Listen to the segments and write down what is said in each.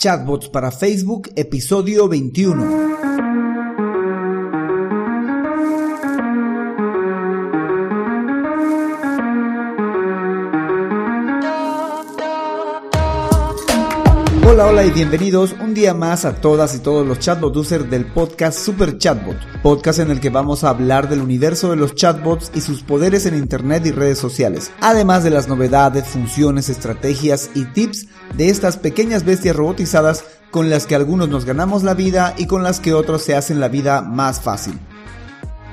Chatbots para Facebook, episodio 21. Hola, hola y bienvenidos un día más a todas y todos los chatbot users del podcast Super Chatbot, podcast en el que vamos a hablar del universo de los chatbots y sus poderes en internet y redes sociales, además de las novedades, funciones, estrategias y tips de estas pequeñas bestias robotizadas con las que algunos nos ganamos la vida y con las que otros se hacen la vida más fácil.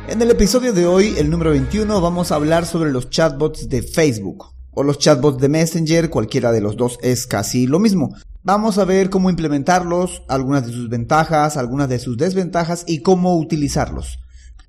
En el episodio de hoy, el número 21, vamos a hablar sobre los chatbots de Facebook o los chatbots de Messenger, cualquiera de los dos es casi lo mismo. Vamos a ver cómo implementarlos, algunas de sus ventajas, algunas de sus desventajas y cómo utilizarlos.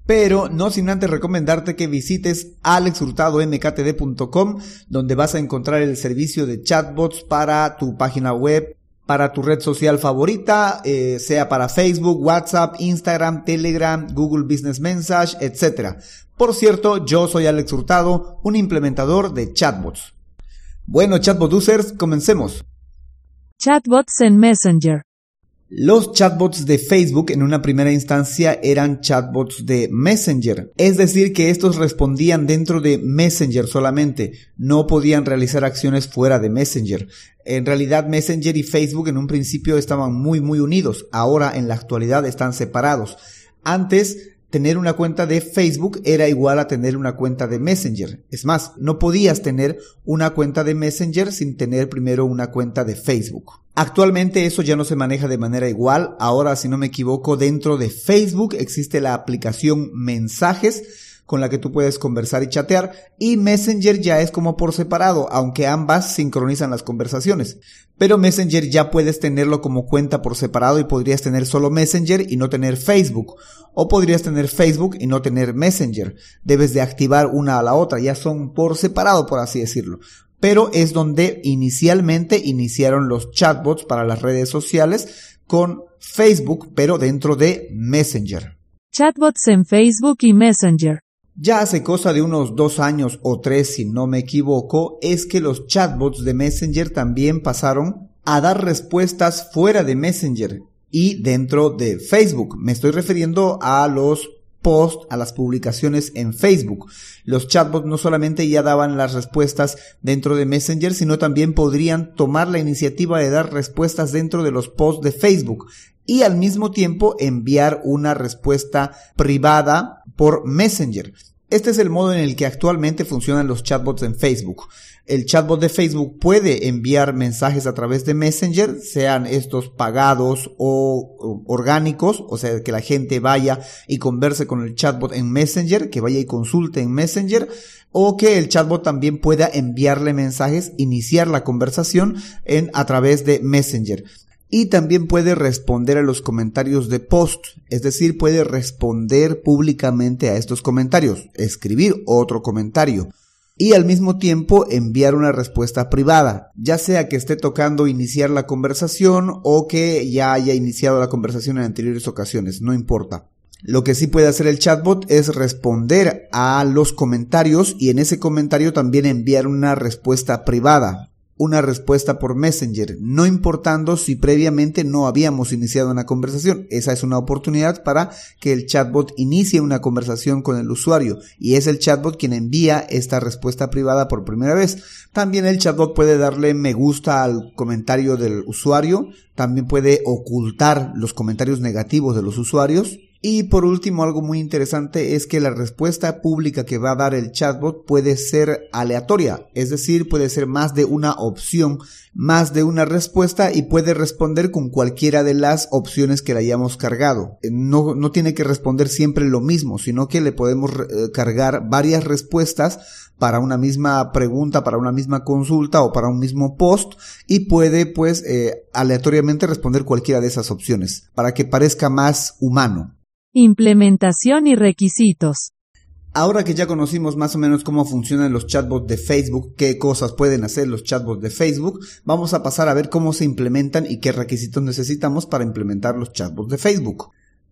Pero no sin antes recomendarte que visites alexhurtadomktd.com donde vas a encontrar el servicio de chatbots para tu página web, para tu red social favorita, eh, sea para Facebook, WhatsApp, Instagram, Telegram, Google Business Message, etc. Por cierto, yo soy Alex Hurtado, un implementador de chatbots. Bueno, chatbot users, comencemos. Chatbots en Messenger. Los chatbots de Facebook en una primera instancia eran chatbots de Messenger, es decir, que estos respondían dentro de Messenger solamente, no podían realizar acciones fuera de Messenger. En realidad Messenger y Facebook en un principio estaban muy muy unidos, ahora en la actualidad están separados. Antes tener una cuenta de Facebook era igual a tener una cuenta de Messenger. Es más, no podías tener una cuenta de Messenger sin tener primero una cuenta de Facebook. Actualmente eso ya no se maneja de manera igual. Ahora, si no me equivoco, dentro de Facebook existe la aplicación Mensajes con la que tú puedes conversar y chatear y Messenger ya es como por separado, aunque ambas sincronizan las conversaciones. Pero Messenger ya puedes tenerlo como cuenta por separado y podrías tener solo Messenger y no tener Facebook. O podrías tener Facebook y no tener Messenger. Debes de activar una a la otra, ya son por separado por así decirlo pero es donde inicialmente iniciaron los chatbots para las redes sociales con Facebook, pero dentro de Messenger. Chatbots en Facebook y Messenger. Ya hace cosa de unos dos años o tres, si no me equivoco, es que los chatbots de Messenger también pasaron a dar respuestas fuera de Messenger y dentro de Facebook. Me estoy refiriendo a los posts, a las publicaciones en Facebook. Los chatbots no solamente ya daban las respuestas dentro de Messenger, sino también podrían tomar la iniciativa de dar respuestas dentro de los posts de Facebook y al mismo tiempo enviar una respuesta privada por Messenger. Este es el modo en el que actualmente funcionan los chatbots en Facebook. El chatbot de Facebook puede enviar mensajes a través de Messenger, sean estos pagados o orgánicos, o sea, que la gente vaya y converse con el chatbot en Messenger, que vaya y consulte en Messenger, o que el chatbot también pueda enviarle mensajes, iniciar la conversación en, a través de Messenger y también puede responder a los comentarios de post, es decir, puede responder públicamente a estos comentarios, escribir otro comentario y al mismo tiempo enviar una respuesta privada, ya sea que esté tocando iniciar la conversación o que ya haya iniciado la conversación en anteriores ocasiones, no importa. Lo que sí puede hacer el chatbot es responder a los comentarios y en ese comentario también enviar una respuesta privada una respuesta por Messenger, no importando si previamente no habíamos iniciado una conversación. Esa es una oportunidad para que el chatbot inicie una conversación con el usuario y es el chatbot quien envía esta respuesta privada por primera vez. También el chatbot puede darle me gusta al comentario del usuario, también puede ocultar los comentarios negativos de los usuarios y por último, algo muy interesante es que la respuesta pública que va a dar el chatbot puede ser aleatoria, es decir, puede ser más de una opción, más de una respuesta y puede responder con cualquiera de las opciones que le hayamos cargado. Eh, no, no tiene que responder siempre lo mismo, sino que le podemos eh, cargar varias respuestas para una misma pregunta, para una misma consulta o para un mismo post y puede pues eh, aleatoriamente responder cualquiera de esas opciones para que parezca más humano. Implementación y requisitos. Ahora que ya conocimos más o menos cómo funcionan los chatbots de Facebook, qué cosas pueden hacer los chatbots de Facebook, vamos a pasar a ver cómo se implementan y qué requisitos necesitamos para implementar los chatbots de Facebook.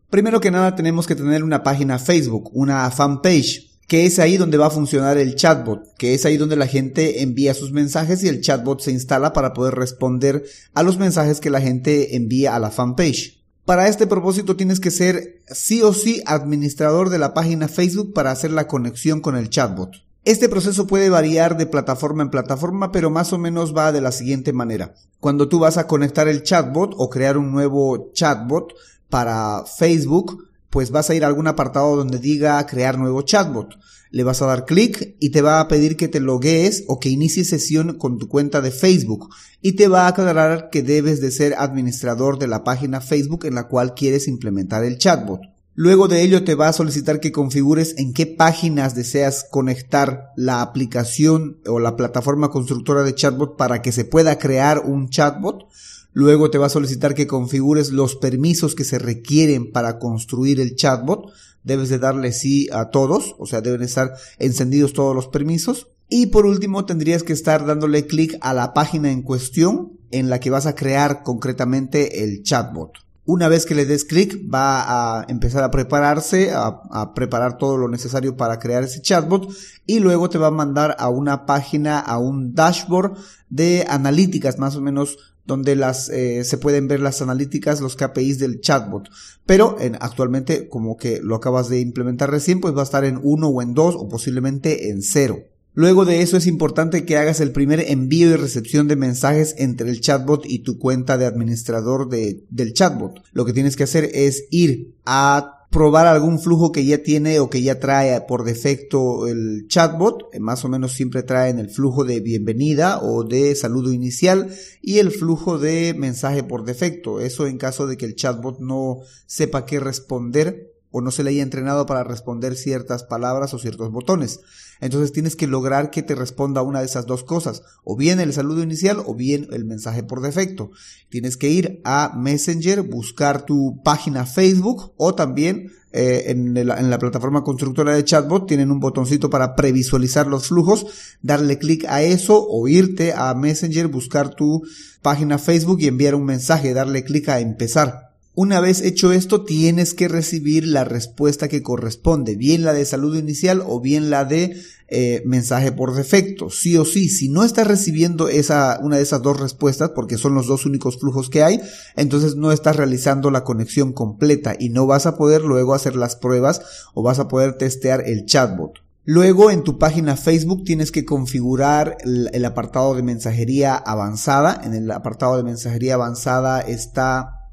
Primero que nada tenemos que tener una página Facebook, una fanpage. que es ahí donde va a funcionar el chatbot, que es ahí donde la gente envía sus mensajes y el chatbot se instala para poder responder a los mensajes que la gente envía a la fanpage. Para este propósito tienes que ser sí o sí administrador de la página Facebook para hacer la conexión con el chatbot. Este proceso puede variar de plataforma en plataforma, pero más o menos va de la siguiente manera. Cuando tú vas a conectar el chatbot o crear un nuevo chatbot para Facebook, pues vas a ir a algún apartado donde diga crear nuevo chatbot. Le vas a dar clic y te va a pedir que te loguees o que inicies sesión con tu cuenta de Facebook y te va a aclarar que debes de ser administrador de la página Facebook en la cual quieres implementar el chatbot. Luego de ello te va a solicitar que configures en qué páginas deseas conectar la aplicación o la plataforma constructora de chatbot para que se pueda crear un chatbot. Luego te va a solicitar que configures los permisos que se requieren para construir el chatbot. Debes de darle sí a todos, o sea, deben estar encendidos todos los permisos. Y por último, tendrías que estar dándole clic a la página en cuestión en la que vas a crear concretamente el chatbot. Una vez que le des clic, va a empezar a prepararse, a, a, preparar todo lo necesario para crear ese chatbot y luego te va a mandar a una página, a un dashboard de analíticas, más o menos donde las eh, se pueden ver las analíticas, los KPIs del chatbot. Pero en, actualmente, como que lo acabas de implementar recién, pues va a estar en 1 o en 2 o posiblemente en 0. Luego de eso es importante que hagas el primer envío y recepción de mensajes entre el chatbot y tu cuenta de administrador de, del chatbot. Lo que tienes que hacer es ir a probar algún flujo que ya tiene o que ya trae por defecto el chatbot. Eh, más o menos siempre traen el flujo de bienvenida o de saludo inicial y el flujo de mensaje por defecto. Eso en caso de que el chatbot no sepa qué responder o no se le haya entrenado para responder ciertas palabras o ciertos botones. Entonces tienes que lograr que te responda una de esas dos cosas, o bien el saludo inicial o bien el mensaje por defecto. Tienes que ir a Messenger, buscar tu página Facebook o también eh, en, en, la, plataforma constructora de chatbot tienen un botoncito para previsualizar los flujos, darle clic a eso o irte a Messenger, buscar tu página Facebook y enviar un mensaje, darle clic a empezar. Una vez hecho esto, tienes que recibir la respuesta que corresponde, bien la de saludo inicial o bien la de eh, mensaje por defecto. Sí o sí, si no estás recibiendo esa, una de esas dos respuestas, porque son los dos únicos flujos que hay, entonces no estás realizando la conexión completa y no vas a poder luego hacer las pruebas o vas a poder testear el chatbot. Luego en tu página Facebook tienes que configurar el, el apartado de mensajería avanzada. En el apartado de mensajería avanzada está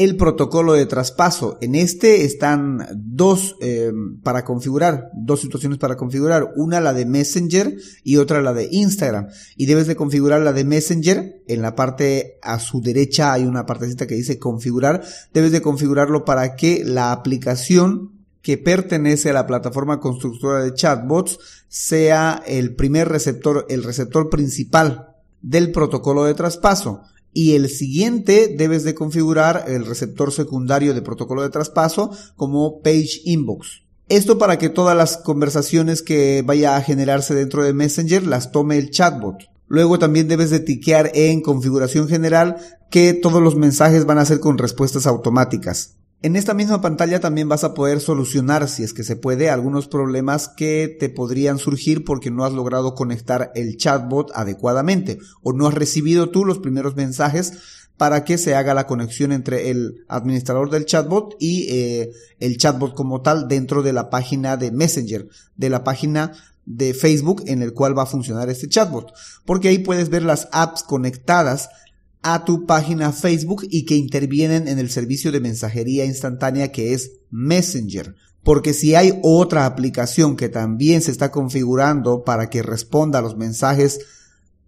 el protocolo de traspaso. En este están dos eh, para configurar, dos situaciones para configurar. Una la de Messenger y otra la de Instagram. Y debes de configurar la de Messenger. En la parte a su derecha hay una partecita que dice configurar. Debes de configurarlo para que la aplicación que pertenece a la plataforma constructora de chatbots sea el primer receptor, el receptor principal del protocolo de traspaso y el siguiente debes de configurar el receptor secundario de protocolo de traspaso como page inbox. Esto para que todas las conversaciones que vaya a generarse dentro de Messenger las tome el chatbot. Luego también debes de tiquear en configuración general que todos los mensajes van a ser con respuestas automáticas. En esta misma pantalla también vas a poder solucionar, si es que se puede, algunos problemas que te podrían surgir porque no has logrado conectar el chatbot adecuadamente o no has recibido tú los primeros mensajes para que se haga la conexión entre el administrador del chatbot y eh, el chatbot como tal dentro de la página de Messenger, de la página de Facebook en el cual va a funcionar este chatbot. Porque ahí puedes ver las apps conectadas a tu página Facebook y que intervienen en el servicio de mensajería instantánea que es Messenger. Porque si hay otra aplicación que también se está configurando para que responda a los mensajes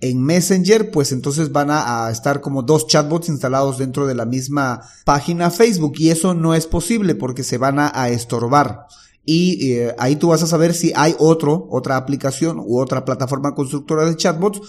en Messenger, pues entonces van a, estar como dos chatbots instalados dentro de la misma página Facebook y eso no es posible porque se van a, estorbar. Y eh, ahí tú vas a saber si hay otro, otra aplicación u otra plataforma constructora de chatbots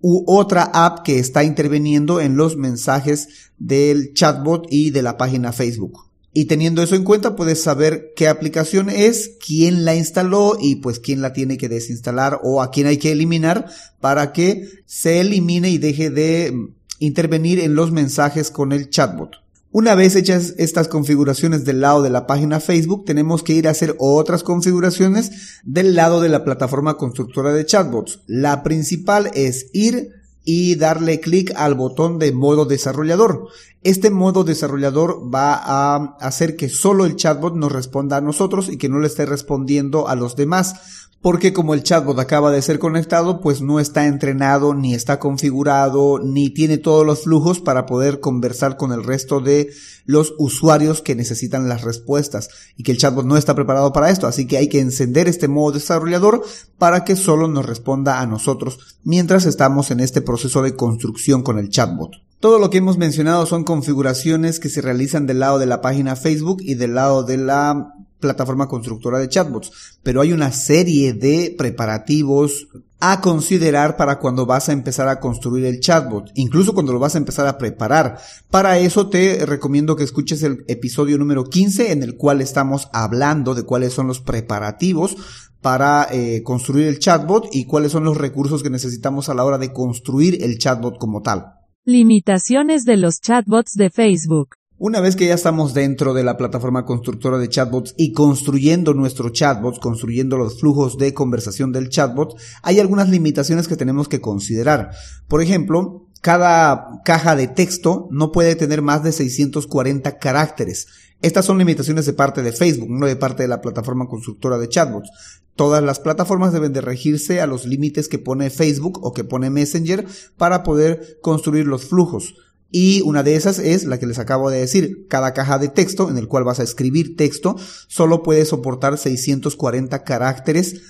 u otra app que está interviniendo en los mensajes del chatbot y de la página Facebook. Y teniendo eso en cuenta, puedes saber qué aplicación es, quién la instaló y pues quién la tiene que desinstalar o a quién hay que eliminar para que se elimine y deje de intervenir en los mensajes con el chatbot. Una vez hechas estas configuraciones del lado de la página Facebook, tenemos que ir a hacer otras configuraciones del lado de la plataforma constructora de chatbots. La principal es ir y darle clic al botón de modo desarrollador. Este modo desarrollador va a hacer que solo el chatbot nos responda a nosotros y que no le esté respondiendo a los demás porque como el chatbot acaba de ser conectado, pues no está entrenado, ni está configurado, ni tiene todos los flujos para poder conversar con el resto de los usuarios que necesitan las respuestas y que el chatbot no está preparado para esto, así que hay que encender este modo desarrollador para que solo nos responda a nosotros mientras estamos en este proceso de construcción con el chatbot. Todo lo que hemos mencionado son configuraciones que se realizan del lado de la página Facebook y del lado de la plataforma constructora de chatbots, pero hay una serie de preparativos a considerar para cuando vas a empezar a construir el chatbot, incluso cuando lo vas a empezar a preparar. Para eso te recomiendo que escuches el episodio número 15 en el cual estamos hablando de cuáles son los preparativos para eh, construir el chatbot y cuáles son los recursos que necesitamos a la hora de construir el chatbot como tal. Limitaciones de los chatbots de Facebook. Una vez que ya estamos dentro de la plataforma constructora de chatbots y construyendo nuestro chatbot, construyendo los flujos de conversación del chatbot, hay algunas limitaciones que tenemos que considerar. Por ejemplo, cada caja de texto no puede tener más de 640 caracteres. Estas son limitaciones de parte de Facebook, no de parte de la plataforma constructora de chatbots. Todas las plataformas deben de regirse a los límites que pone Facebook o que pone Messenger para poder construir los flujos. Y una de esas es la que les acabo de decir. Cada caja de texto en el cual vas a escribir texto solo puede soportar 640 caracteres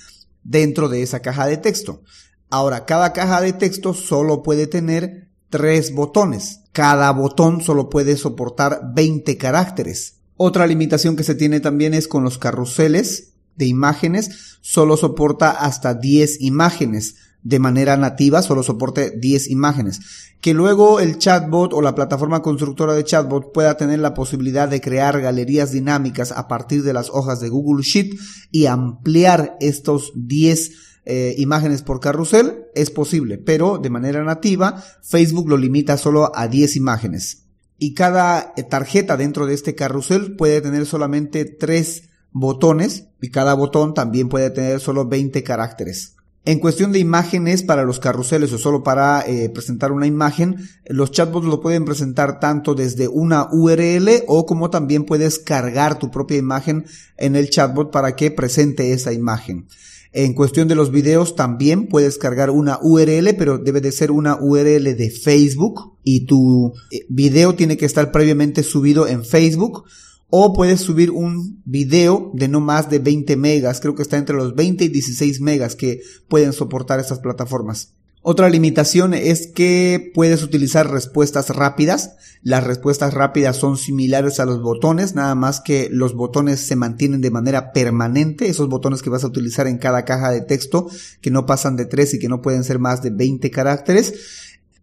dentro de esa caja de texto. Ahora, cada caja de texto solo puede tener tres botones. Cada botón solo puede soportar 20 caracteres. Otra limitación que se tiene también es con los carruseles de imágenes. Solo soporta hasta 10 imágenes de manera nativa, solo soporte 10 imágenes. Que luego el chatbot o la plataforma constructora de chatbot pueda tener la posibilidad de crear galerías dinámicas a partir de las hojas de Google Sheet y ampliar estos 10 eh, imágenes por carrusel, es posible, pero de manera nativa Facebook lo limita solo a 10 imágenes. Y cada eh, tarjeta dentro de este carrusel puede tener solamente 3 botones y cada botón también puede tener solo 20 caracteres. En cuestión de imágenes para los carruseles o solo para eh, presentar una imagen, los chatbots lo pueden presentar tanto desde una URL o como también puedes cargar tu propia imagen en el chatbot para que presente esa imagen. En cuestión de los videos también puedes cargar una URL, pero debe de ser una URL de Facebook y tu eh, video tiene que estar previamente subido en Facebook o puedes subir un video de no más de 20 megas, creo que está entre los 20 y 16 megas que pueden soportar estas plataformas. Otra limitación es que puedes utilizar respuestas rápidas. Las respuestas rápidas son similares a los botones, nada más que los botones se mantienen de manera permanente, esos botones que vas a utilizar en cada caja de texto, que no pasan de 3 y que no pueden ser más de 20 caracteres.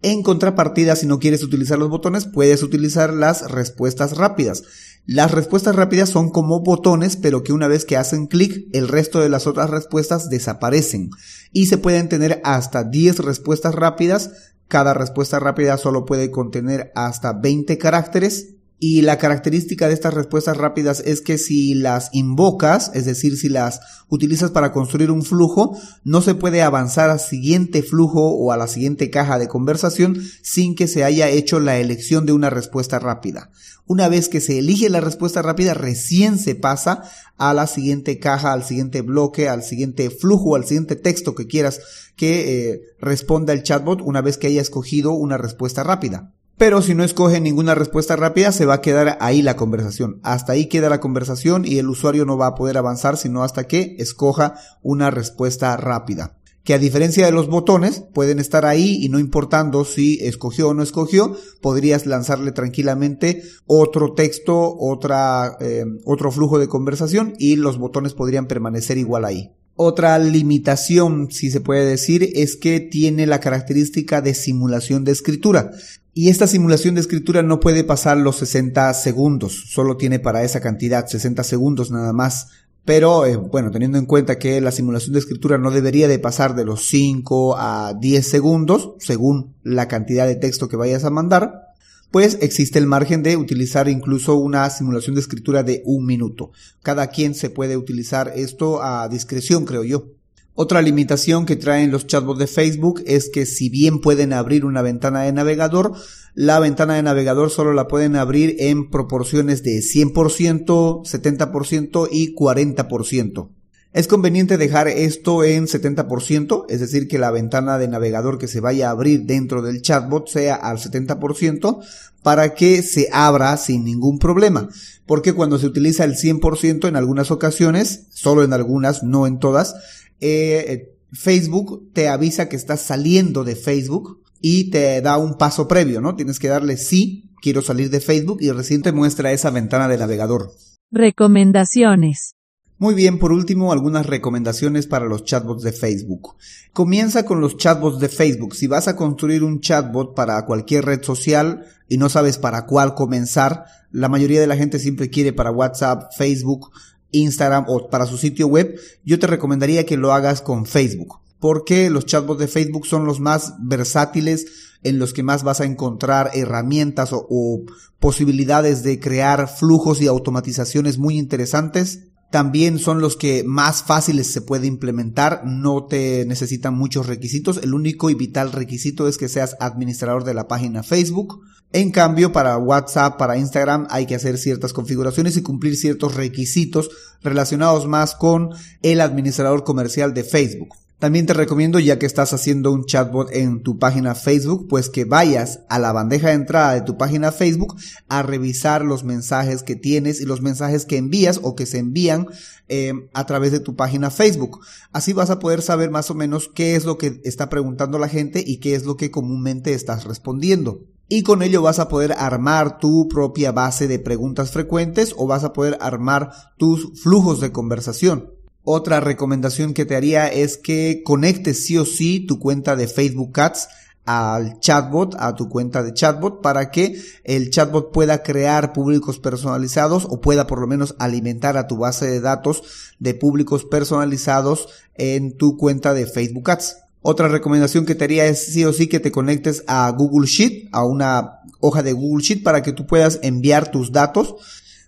En contrapartida, si no quieres utilizar los botones, puedes utilizar las respuestas rápidas. Las respuestas rápidas son como botones, pero que una vez que hacen clic, el resto de las otras respuestas desaparecen. Y se pueden tener hasta 10 respuestas rápidas. Cada respuesta rápida solo puede contener hasta 20 caracteres y la característica de estas respuestas rápidas es que si las invocas, es decir, si las utilizas para construir un flujo, no se puede avanzar al siguiente flujo o a la siguiente caja de conversación sin que se haya hecho la elección de una respuesta rápida. Una vez que se elige la respuesta rápida, recién se pasa a la siguiente caja, al siguiente bloque, al siguiente flujo, al siguiente texto que quieras que eh, responda el chatbot una vez que haya escogido una respuesta rápida. Pero si no escoge ninguna respuesta rápida, se va a quedar ahí la conversación. Hasta ahí queda la conversación y el usuario no va a poder avanzar sino hasta que escoja una respuesta rápida. Que a diferencia de los botones, pueden estar ahí y no importando si escogió o no escogió, podrías lanzarle tranquilamente otro texto, otra, eh, otro flujo de conversación y los botones podrían permanecer igual ahí. Otra limitación, si se puede decir, es que tiene la característica de simulación de escritura. Y esta simulación de escritura no puede pasar los 60 segundos, solo tiene para esa cantidad 60 segundos nada más. Pero eh, bueno, teniendo en cuenta que la simulación de escritura no debería de pasar de los 5 a 10 segundos, según la cantidad de texto que vayas a mandar, pues existe el margen de utilizar incluso una simulación de escritura de un minuto. Cada quien se puede utilizar esto a discreción, creo yo. Otra limitación que traen los chatbots de Facebook es que si bien pueden abrir una ventana de navegador, la ventana de navegador solo la pueden abrir en proporciones de 100%, 70% y 40%. Es conveniente dejar esto en 70%, es decir, que la ventana de navegador que se vaya a abrir dentro del chatbot sea al 70% para que se abra sin ningún problema. Porque cuando se utiliza el 100% en algunas ocasiones, solo en algunas, no en todas, eh, Facebook te avisa que estás saliendo de Facebook y te da un paso previo, ¿no? Tienes que darle sí, quiero salir de Facebook y recién te muestra esa ventana de navegador. Recomendaciones. Muy bien, por último, algunas recomendaciones para los chatbots de Facebook. Comienza con los chatbots de Facebook. Si vas a construir un chatbot para cualquier red social y no sabes para cuál comenzar, la mayoría de la gente siempre quiere para WhatsApp, Facebook, Instagram o para su sitio web, yo te recomendaría que lo hagas con Facebook. Porque los chatbots de Facebook son los más versátiles, en los que más vas a encontrar herramientas o, posibilidades de crear flujos y automatizaciones muy interesantes también son los que más fáciles se puede implementar, no te necesitan muchos requisitos, el único y vital requisito es que seas administrador de la página Facebook. En cambio, para WhatsApp, para Instagram hay que hacer ciertas configuraciones y cumplir ciertos requisitos relacionados más con el administrador comercial de Facebook. También te recomiendo, ya que estás haciendo un chatbot en tu página Facebook, pues que vayas a la bandeja de entrada de tu página Facebook a revisar los mensajes que tienes y los mensajes que envías o que se envían eh, a través de tu página Facebook. Así vas a poder saber más o menos qué es lo que está preguntando la gente y qué es lo que comúnmente estás respondiendo. Y con ello vas a poder armar tu propia base de preguntas frecuentes o vas a poder armar tus flujos de conversación. Otra recomendación que te haría es que conectes sí o sí tu cuenta de Facebook Ads al chatbot, a tu cuenta de chatbot, para que el chatbot pueda crear públicos personalizados o pueda por lo menos alimentar a tu base de datos de públicos personalizados en tu cuenta de Facebook Ads. Otra recomendación que te haría es sí o sí que te conectes a Google Sheet, a una hoja de Google Sheet para que tú puedas enviar tus datos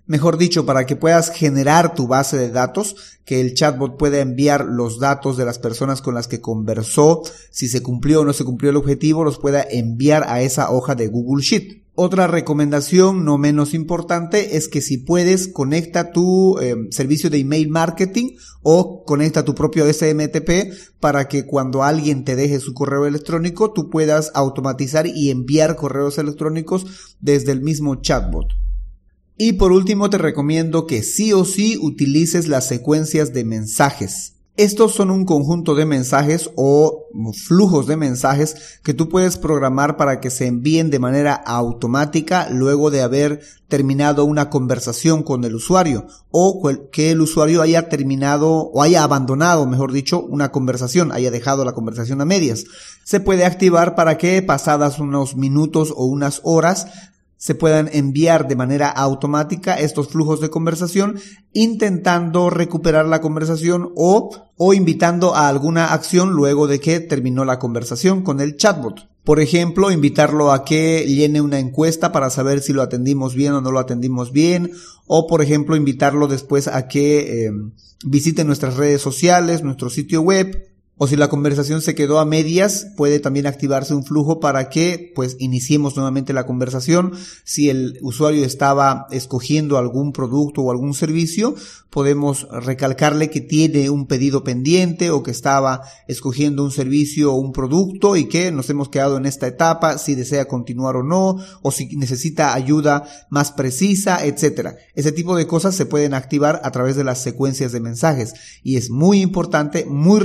mejor dicho, para que puedas generar tu base de datos, que el chatbot pueda enviar los datos de las personas con las que conversó, si se cumplió o no se cumplió el objetivo, los pueda enviar a esa hoja de Google Sheet. Otra recomendación no menos importante es que si puedes conecta tu eh, servicio de email marketing o conecta tu propio SMTP para que cuando alguien te deje su correo electrónico tú puedas automatizar y enviar correos electrónicos desde el mismo chatbot. Y por último te recomiendo que sí o sí utilices las secuencias de mensajes. Estos son un conjunto de mensajes o flujos de mensajes que tú puedes programar para que se envíen de manera automática luego de haber terminado una conversación con el usuario o que el usuario haya terminado o haya abandonado, mejor dicho, una conversación, haya dejado la conversación a medias. Se puede activar para que pasadas unos minutos o unas horas se puedan enviar de manera automática estos flujos de conversación intentando recuperar la conversación o, o invitando a alguna acción luego de que terminó la conversación con el chatbot. Por ejemplo, invitarlo a que llene una encuesta para saber si lo atendimos bien o no lo atendimos bien. O, por ejemplo, invitarlo después a que eh, visite nuestras redes sociales, nuestro sitio web, o si la conversación se quedó a medias, puede también activarse un flujo para que pues iniciemos nuevamente la conversación. Si el usuario estaba escogiendo algún producto o algún servicio, podemos recalcarle que tiene un pedido pendiente o que estaba escogiendo un servicio o un producto y que nos hemos quedado en esta etapa, si desea continuar o no, o si necesita ayuda más precisa, etcétera. Ese tipo de cosas se pueden activar a través de las secuencias de mensajes y es muy importante, muy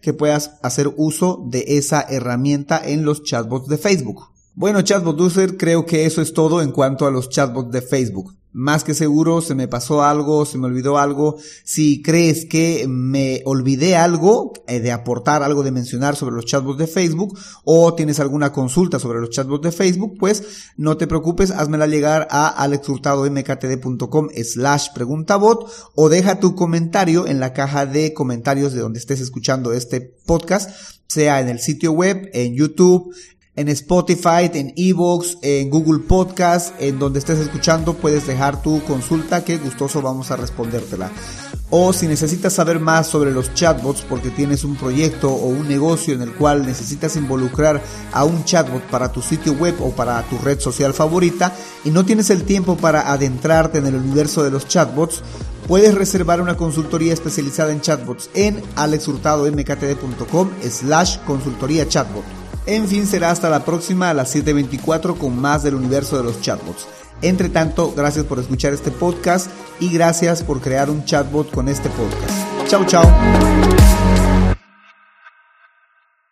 que puedas hacer uso de esa herramienta en los chatbots de Facebook. Bueno, chatbot user, creo que eso es todo en cuanto a los chatbots de Facebook. Más que seguro se me pasó algo, se me olvidó algo. Si crees que me olvidé algo eh, de aportar, algo de mencionar sobre los chatbots de Facebook o tienes alguna consulta sobre los chatbots de Facebook, pues no te preocupes, házmela llegar a alexhurtadomktd.com slash preguntabot o deja tu comentario en la caja de comentarios de donde estés escuchando este podcast, sea en el sitio web, en YouTube, en Spotify, en Evox, en Google Podcast, en donde estés escuchando, puedes dejar tu consulta que gustoso vamos a respondértela. O si necesitas saber más sobre los chatbots porque tienes un proyecto o un negocio en el cual necesitas involucrar a un chatbot para tu sitio web o para tu red social favorita y no tienes el tiempo para adentrarte en el universo de los chatbots, puedes reservar una consultoría especializada en chatbots en alexhurtadomktd.com slash consultoría chatbot. En fin, será hasta la próxima a las 7.24 con más del universo de los chatbots. Entre tanto, gracias por escuchar este podcast y gracias por crear un chatbot con este podcast. Chao, chao.